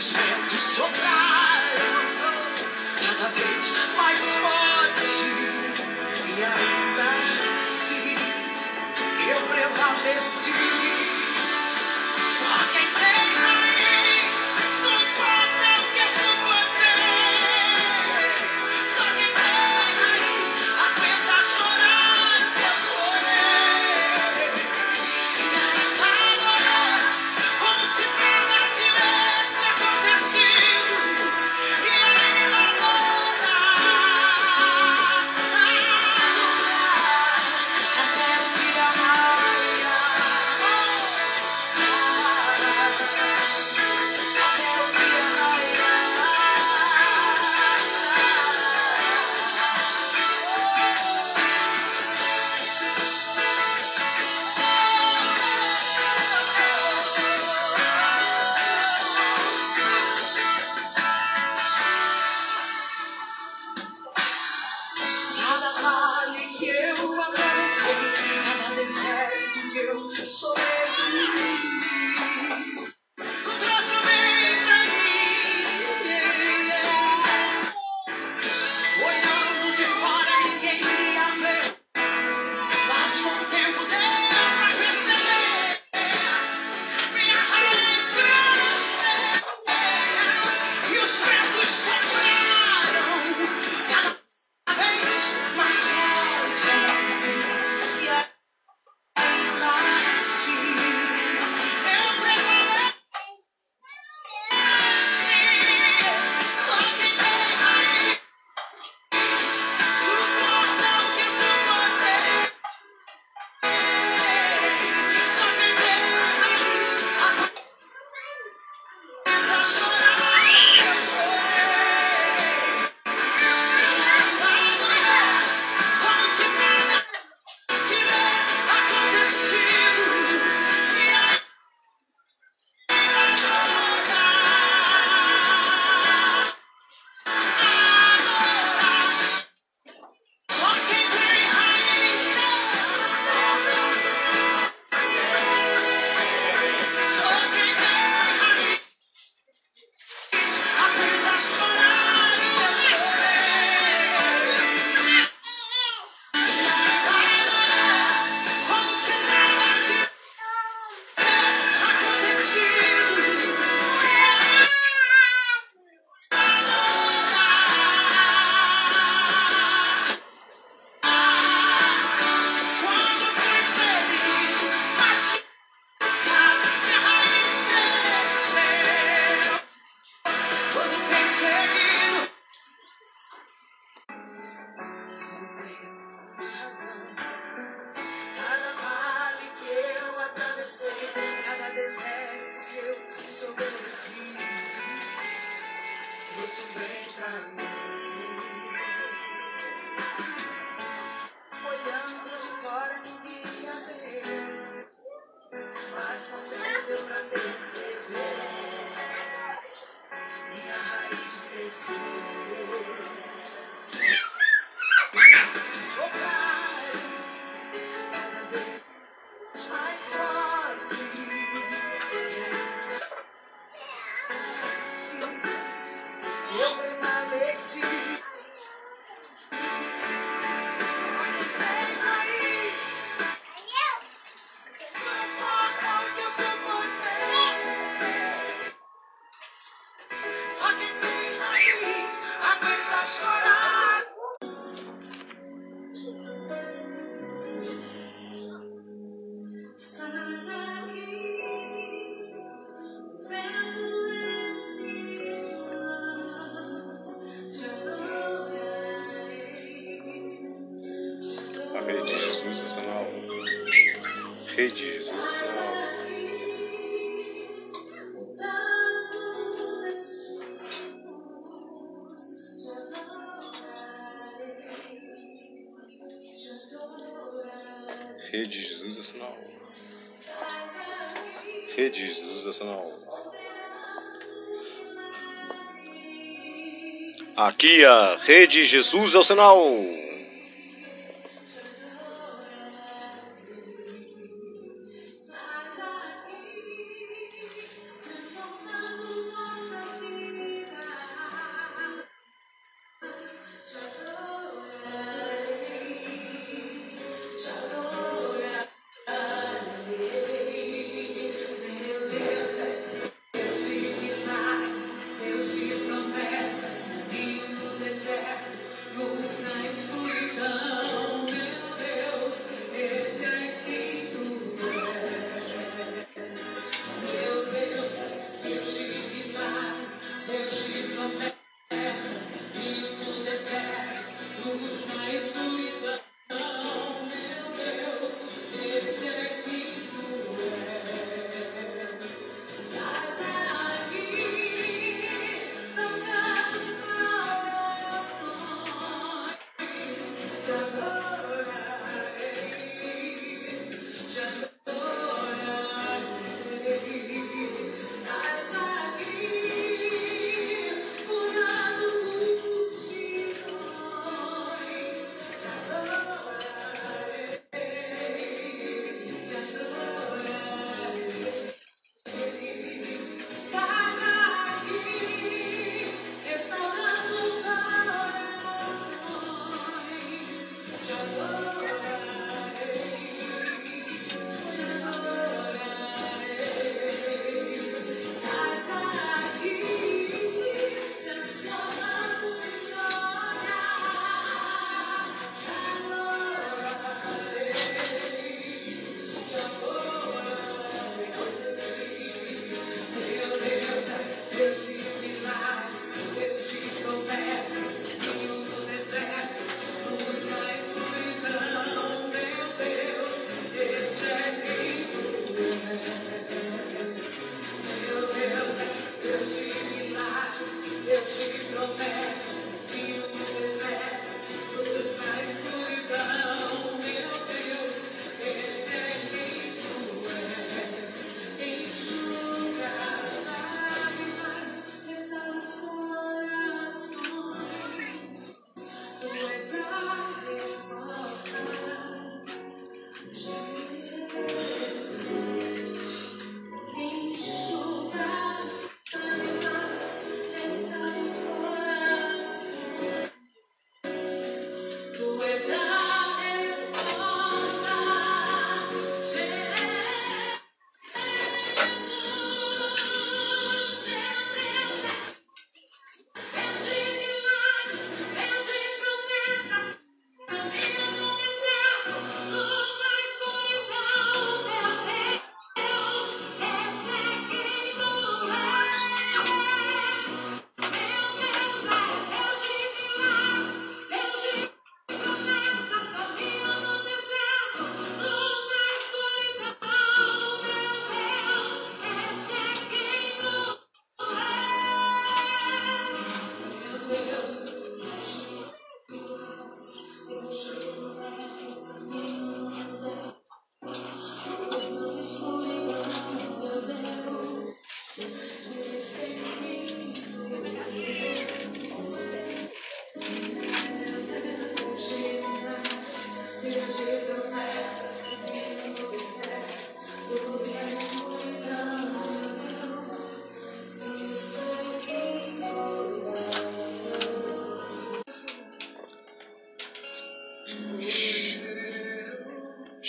Os ventos sopraram cada vez mais forte e ainda assim eu prevaleci. Rede Jesus o sinal. Rede Jesus é o sinal. Rede Jesus é o sinal. Aqui a Rede Jesus é o sinal.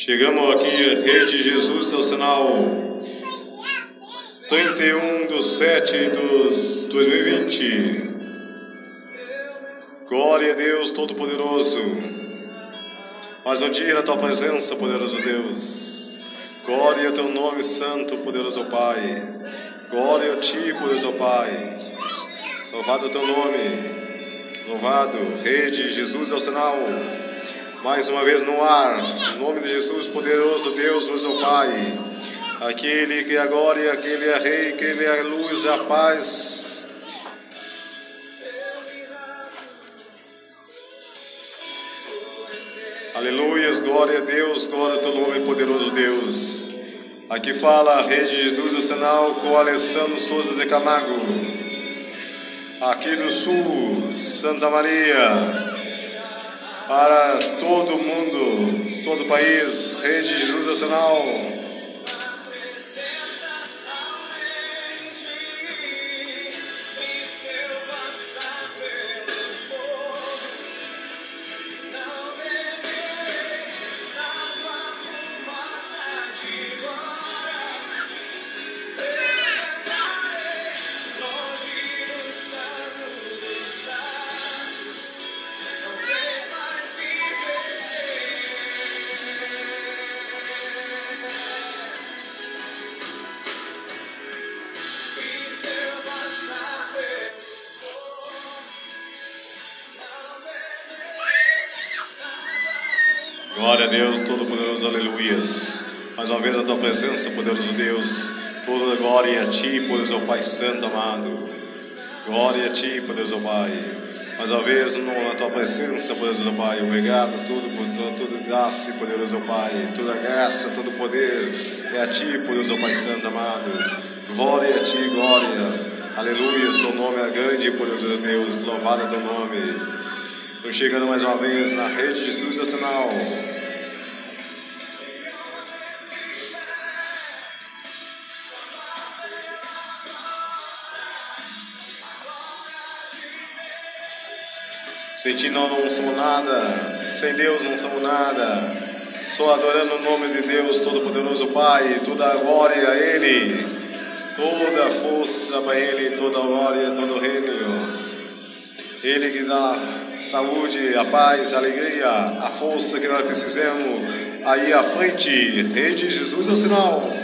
Chegamos aqui, Rede Jesus, é o sinal 31 do 7 de 2020. Glória a Deus Todo-Poderoso. Mais um dia na tua presença, poderoso Deus. Glória ao teu nome santo, poderoso Pai. Glória a ti, poderoso Pai. Louvado o teu nome. Louvado, Rede Jesus é o sinal. Mais uma vez no ar, em nome de Jesus, poderoso Deus, nosso Pai, aquele que é agora e aquele é Rei, aquele é a luz, a paz. Aleluias, glória a Deus, glória ao teu nome, poderoso Deus. Aqui fala Rede Jesus Nacional com Alessandro Souza de Camargo. Aqui do Sul, Santa Maria para todo mundo, todo o país, Rede Jesus Nacional. Deus, Todo-Poderoso, aleluias. Mais uma vez a tua presença, poderoso Deus. Toda glória a ti, poderoso Pai Santo amado. Glória a ti, poderoso Pai. Mais uma vez na tua presença, poderoso Pai. Obrigado tudo por toda graça, poderoso Pai. Toda graça, todo poder é a ti, poderoso Pai Santo amado. Glória a ti, glória. Aleluia, teu nome é grande, poderoso Deus. Louvado é teu nome. Estou chegando mais uma vez na Rede Jesus Nacional. Sem ti não, não somos nada, sem Deus não somos nada. Só adorando o nome de Deus Todo-Poderoso Pai, toda a glória a Ele, toda a força para Ele, toda a glória, todo o reino. Ele que dá saúde, a paz, a alegria, a força que nós precisamos aí à frente. Rede Jesus é o sinal.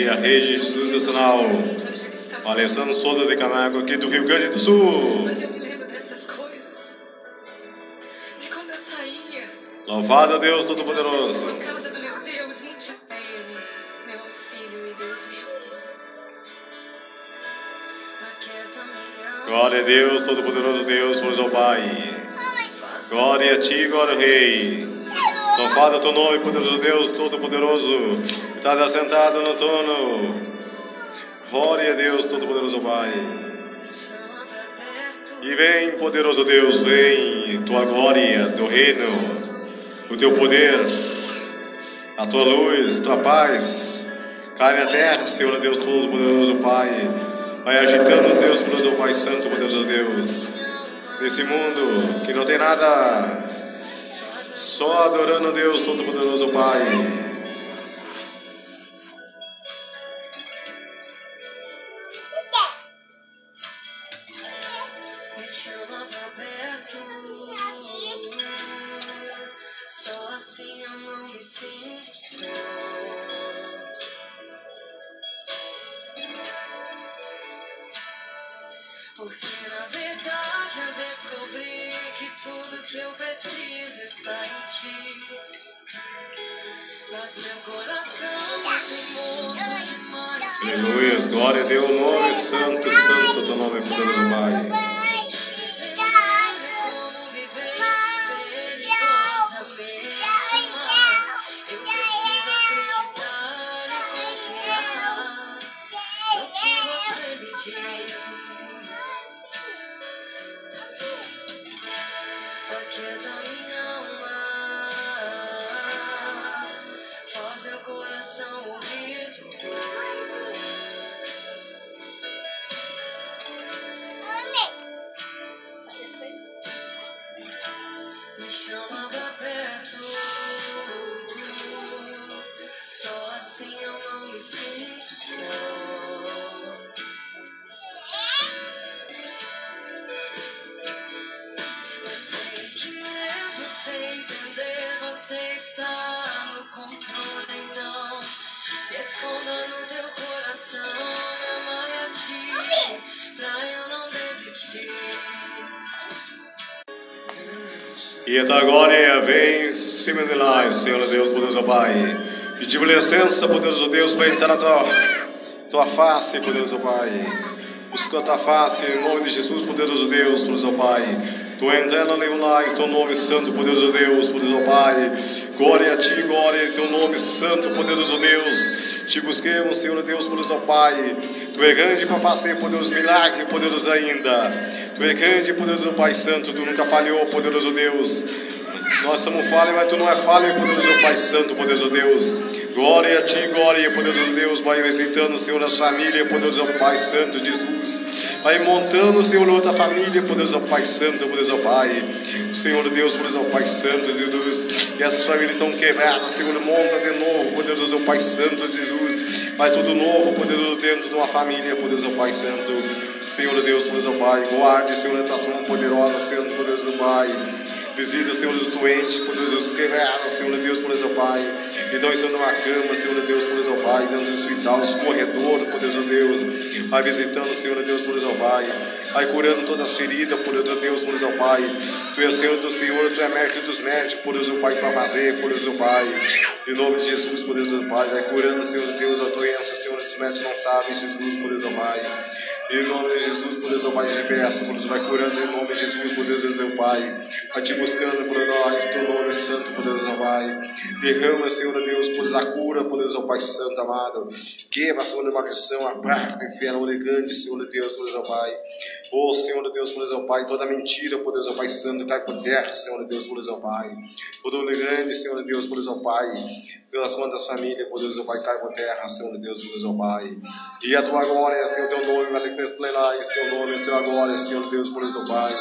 Aqui a rede está o? Alessandro Souza de Camargo, aqui do Rio Grande do Sul. Mas eu me lembro dessas coisas. De quando eu saía. Louvado a Deus Por Todo-Poderoso. causa do meu Deus, muito Ele, meu auxílio e Deus meu. Aquieta minha alma, Glória a Deus, Todo-Poderoso Deus, por ao Pai. Glória a Ti, glória ao Rei. Louvado é o Teu nome, poderoso Deus, Todo-Poderoso. Estás assentado no trono. Glória a Deus, Todo-Poderoso Pai. E vem, poderoso Deus, vem, Tua glória, Teu reino, o Teu poder, a Tua luz, Tua paz. Cai na terra, Senhor Deus Todo-Poderoso Pai. Vai agitando, Deus, poderoso Pai Santo, poderoso Deus. Nesse mundo que não tem nada, só adorando Deus Todo-Poderoso Pai. Porque na verdade eu descobri que tudo que eu preciso está em ti. Mas meu coração é. Aleluia, glória a Deus, nome santo, santo, Teu nome, poderoso Pai. Chama pra perto. Só assim eu não me sinto só. E a tua glória vem cima de nós, Senhor Deus, poderoso Pai. Pedimos licença, poderoso Deus, para entrar na tua, tua face, poderoso Pai. Buscando a tua face, em nome de Jesus, poderoso Deus, poderoso Pai. Tu entrando em teu nome santo, poderoso Deus, poderoso Pai. Glória a ti, glória em teu nome santo, poderoso Deus. Te busquemos, Senhor Deus, poderoso Pai. Tu é grande para fazer, poderoso milagre, poderoso ainda. Tu é grande, poderoso Pai Santo, tu nunca falhou, poderoso Deus. Nós somos falhos, mas tu não é falho, poderoso Pai Santo, poderoso Deus. Glória a ti, glória, poderoso Deus. Vai visitando, Senhor, a família, poderoso Pai Santo, Jesus. Vai montando, Senhor, outra família, poderoso Pai Santo, poderoso Pai. Senhor Deus, poderoso Pai Santo, Jesus. E essas famílias estão quebradas, Senhor, monta de novo, poderoso Pai Santo, Jesus. Faz tudo novo, poderoso, dentro de uma família, poderoso Pai Santo. Senhor Deus, poderoso Pai, guarde, Senhor, a tua mão poderosa, Senhor, poderoso Pai. Visita, Senhor, os doentes, poderoso Deus, quebrados, Senhor Deus, poderoso Pai. Então, estão numa cama, Senhor Deus, poderoso Pai, dentro do hospital, os corredores, poderoso Deus. Vai visitando, Senhor Deus, poderoso Pai. Vai curando todas as feridas, poderoso Deus, poderoso Pai. Tu és Senhor do Senhor, Tu é médico dos médicos, poderoso Pai, para fazer, poderoso Pai. Em nome de Jesus, poderoso Pai, vai curando, Senhor Deus, as doenças, Senhor, os médicos não sabem, Jesus, poderoso Pai. Em nome de Jesus, poderoso Pai, te peço, poderoso, vai curando em nome de Jesus, poderoso meu Pai. Vai te buscando por nós, teu nome santo, poderoso Pai. Derrama, Senhor Deus, poderoso a cura, poderoso Pai Santo, amado. Queima, Senhor, a maldição, a praga, inferno, oligante, Senhor Deus, poderoso Pai. Oh, Senhor Deus, poderoso Pai, toda mentira, poderoso Pai Santo, cai por terra, Senhor Deus, poderoso Pai. Todo grande, Senhor Deus, poderoso Pai. Pelas quantas famílias, poderoso Pai, cai por terra, Senhor Deus, poderoso Pai. E a tua glória, Senhor, teu nome, manifestarás, teu nome, Senhor, a glória, Senhor Deus, poderoso Pai.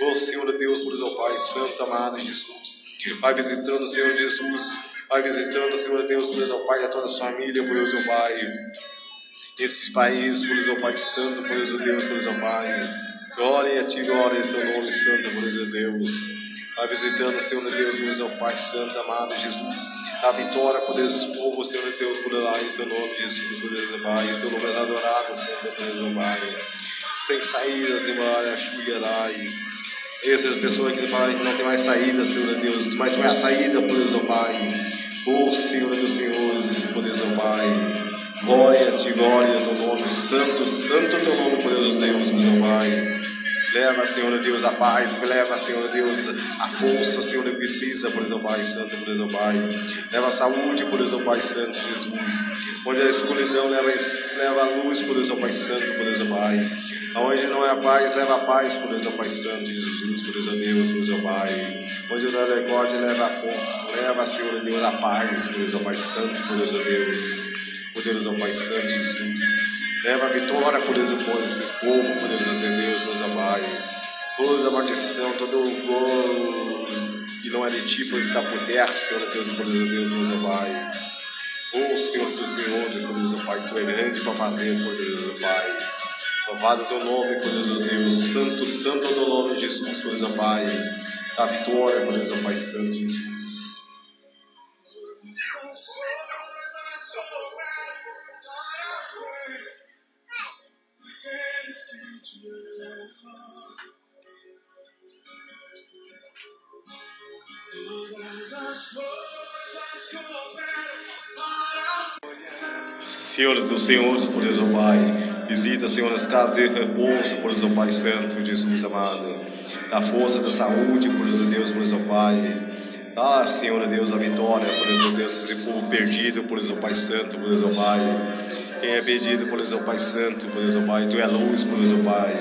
Oh, Senhor Deus, poderoso Pai, Santo, amado Jesus. Vai visitando, Senhor Jesus, Vai visitando, Senhor Deus, por ó Pai, a toda a sua família, por ó Pai. Esses países, por Deus, ó Pai Santo, por Deus, ó Deus, por Deus, ó Pai. Glória a Ti, glória a Teu nome santo, por Deus, ó Deus. Vai visitando, Senhor Deus, por Deus, ó Pai Santo, amado Jesus a vitória, por Deus, povo, Senhor Deus, por lá, em teu nome, Jesus, por Deus, Pai, teu nome és adorado, Senhor Deus, Pai. Sem saída, tem uma área, chuia lá, e essas pessoas que falam que não tem mais saída, Senhor Deus, mas tu é a saída, por Deus, Pai. Ô Senhor dos Senhores, por Deus, Pai. Glória ti, glória teu nome, santo, santo teu nome, Deus, Deus, meu Pai. Leva, Senhor Deus, a paz. Leva, Senhor Deus, a força, Senhor, que precisa, por Deus, Pai Santo, por Deus, Pai. Leva a saúde, por Deus, Pai Santo, Jesus. Onde a escuridão leva, leva a luz, por Deus, Pai Santo, por Deus, Pai. Onde não é a paz, leva a paz, por Deus, Pai Santo, Jesus, por Deus, Deus, por Deus, Pai. Onde não é alegória, leva a força. Leva, Senhor Deus, a paz, por Deus, Pai Santo, por Deus, Deus. Por Deus, Pai Santo, Jesus. Leva a vitória, por Deus, por esse povo, por Deus, de Deus, Deus Pai. Toda maldição, todo o que não é de ti, pois está por terra, Senhor Deus, por Deus, Deus, Deus Pai. Oh, Senhor do Senhor, por Deus, Pai, Tu é grande para fazer, por Deus, Pai. Louvado o teu nome, por Deus, Deus. Santo, santo é o teu nome, Jesus, por Deus, Pai. A vitória, por Deus, Pai Santo, Jesus. Senhor dos Senhores, por Deus, oh Pai. Visita, Senhor, as casas de repouso, por Deus, oh Pai Santo, Jesus amado. Da força da saúde, por Deus, por Deus, oh Pai. Ah, Senhor Deus, a vitória, por Deus, oh Deus, esse povo perdido, por Deus, oh Pai Santo, por Deus, oh Pai. Quem é perdido, por Deus, oh Pai Santo, por Deus, oh Pai. Tu é luz, por Deus, oh Pai.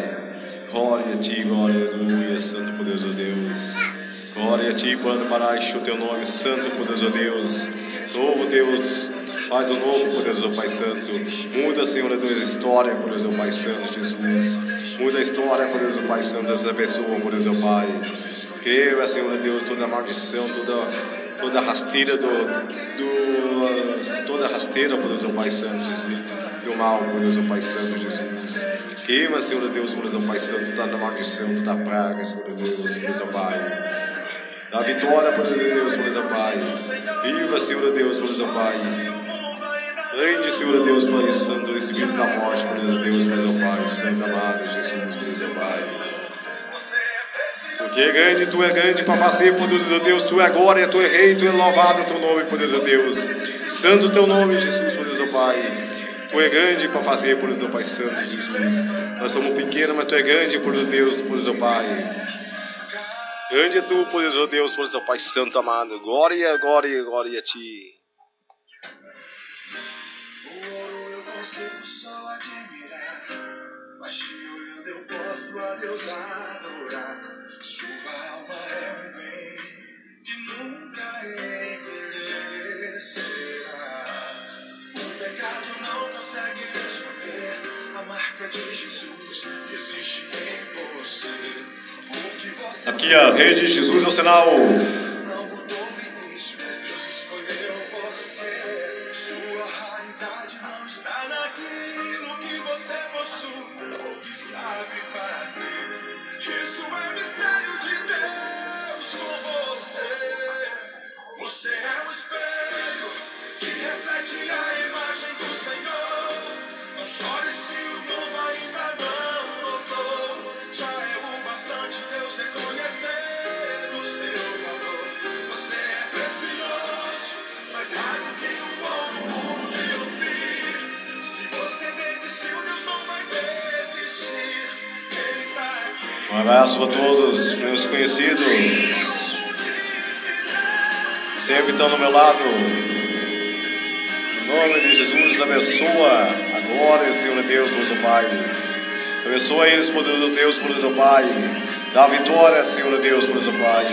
Glória a Ti, glória, aleluia, Santo, por Deus, oh Deus. Glória a Ti, quando paraste o Teu nome, Santo, por Deus, oh Deus. Novo Deus, Faz o novo, por Deus, oh Pai Santo. Muda, Senhor, a tua história, por Deus, oh Pai Santo, Jesus. Muda a história, por Deus, oh Pai Santo, dessa pessoa, por Deus, oh Pai. Queira, Senhor Deus, toda maldição, toda, toda rasteira do, do. toda rasteira, Deus, oh Pai Santo, Jesus. Do mal, por Deus, oh Pai Santo, Jesus. Queima, Senhor Deus, por Deus, oh Pai Santo, toda maldição, toda praga, Senhor Deus, por Deus, oh Pai. A vitória, por Deus, por Deus, oh Pai. Viva, Senhor Deus, por Deus, oh Pai. Grande, Senhor Deus, Pai Santo, o Espírito da morte, por Deus, mas ó Pai, Santo amado, Jesus, Deus, Pai. Porque é grande, Tu é grande para fazer, por Deus, Tu é glória, Tu é Rei, Tu é louvado Teu nome, por Deus. Santo Teu nome, Jesus, ó Pai. Tu é grande para fazer, por Deus, Pai Santo, Jesus. Nós somos pequenos, mas Tu é grande, por Deus, por Deus, Pai. Grande é Tu, por Deus, ó Pai Santo amado. Glória, glória, glória a Ti. Consigo só admirar, mas te olhando eu posso a Deus adorar. Sua alma é um bem que nunca envelhecerá. O pecado não consegue esconder a marca de Jesus existe em você Aqui a rede Jesus é o sinal. Um abraço para todos meus conhecidos. Sempre estão do meu lado. Em nome de Jesus, abençoa agora, Senhor Deus, nosso Pai. Abençoa eles, poderoso Deus, poderoso Pai. Dá vitória, Senhor Deus, poderoso Pai.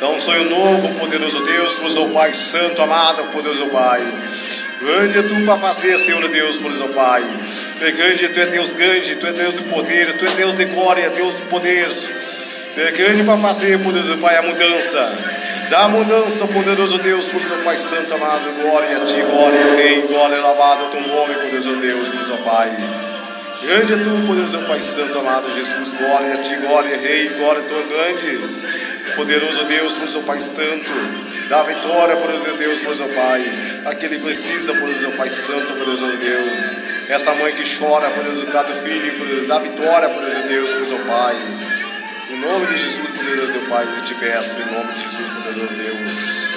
Dá um sonho novo, poderoso Deus, poderoso Pai, santo, amado, poderoso Pai. Grande é tu para fazer, Senhor Deus, poderoso Pai. É grande, tu é Deus grande, tu é Deus de poder, tu é Deus de glória, Deus de poder. É grande para fazer, poderoso Pai, a mudança. Da mudança, poderoso Deus, seu Pai Santo amado, glória a Ti, glória Rei, glória lavada ao Teu nome, poderoso Deus, seu Pai. Grande é Tu, poderoso Pai Santo amado, Jesus, glória a Ti, glória Rei, glória a Tu, grande. Poderoso Deus, seu Pai Santo, dá vitória, poderoso Deus, por seu Pai. Aquele precisa, poderoso Pai Santo, poderoso Deus. Essa mãe que chora, poderoso cada filho, poderoso, dá vitória, poderoso Deus, por seu Pai. Em nome de Jesus, poderoso Deus, Pai, eu te peço, em nome de Jesus, poderoso Deus.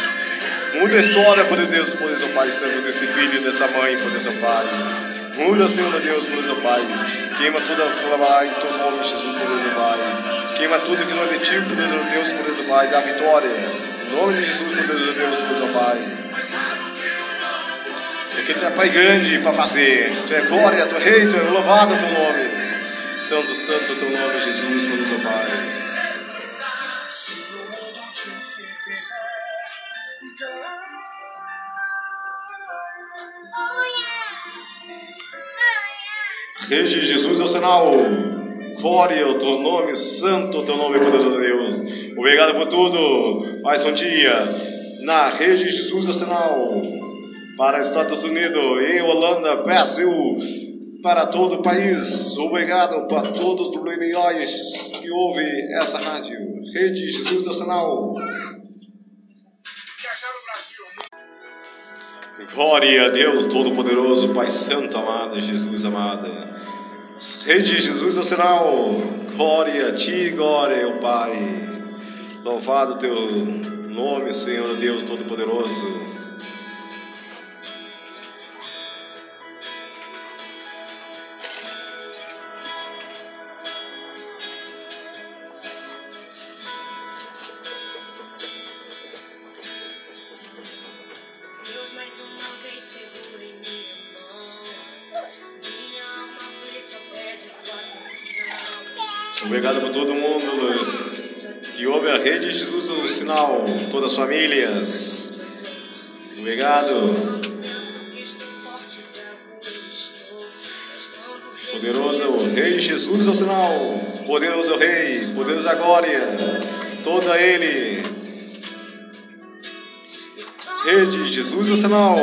Muda a história, poderoso Deus, poderoso Pai Santo, desse filho, dessa mãe, poderoso Pai. Muda, Senhor Deus, poderoso Pai. Queima todas as palavras em teu nome, Jesus, poderoso Pai. Queima tudo que não é de ti, poderoso Deus, poderoso Pai. Dá vitória. Nome de Jesus, poderoso Deus, poderoso Pai. Porque tu é Pai grande para fazer. Tu é glória, tu é rei, tu é louvado teu nome. Santo, santo teu nome, Jesus, poderoso Pai. Rei de Jesus é o sinal. Glória ao teu nome, santo, teu nome, poderoso Deus. Obrigado por tudo. Mais um dia na rede de Jesus o sinal. Para Estados Unidos, em Holanda, Brasil, para todo o país. Obrigado para todos os milhões que ouvem essa rádio. Rede Jesus o sinal. Glória a Deus Todo-Poderoso, Pai Santo amado, Jesus amado. Rei de Jesus o sinal. Glória a Ti, glória ao Pai. Louvado Teu nome, Senhor Deus Todo-Poderoso. Obrigado por todo mundo Deus, que ouve a rede de Jesus o sinal, todas as famílias. Obrigado. Poderoso o Rei Jesus é o sinal. Poderoso o Rei, poderoso é a glória. Toda Ele. Rei de Jesus é o sinal.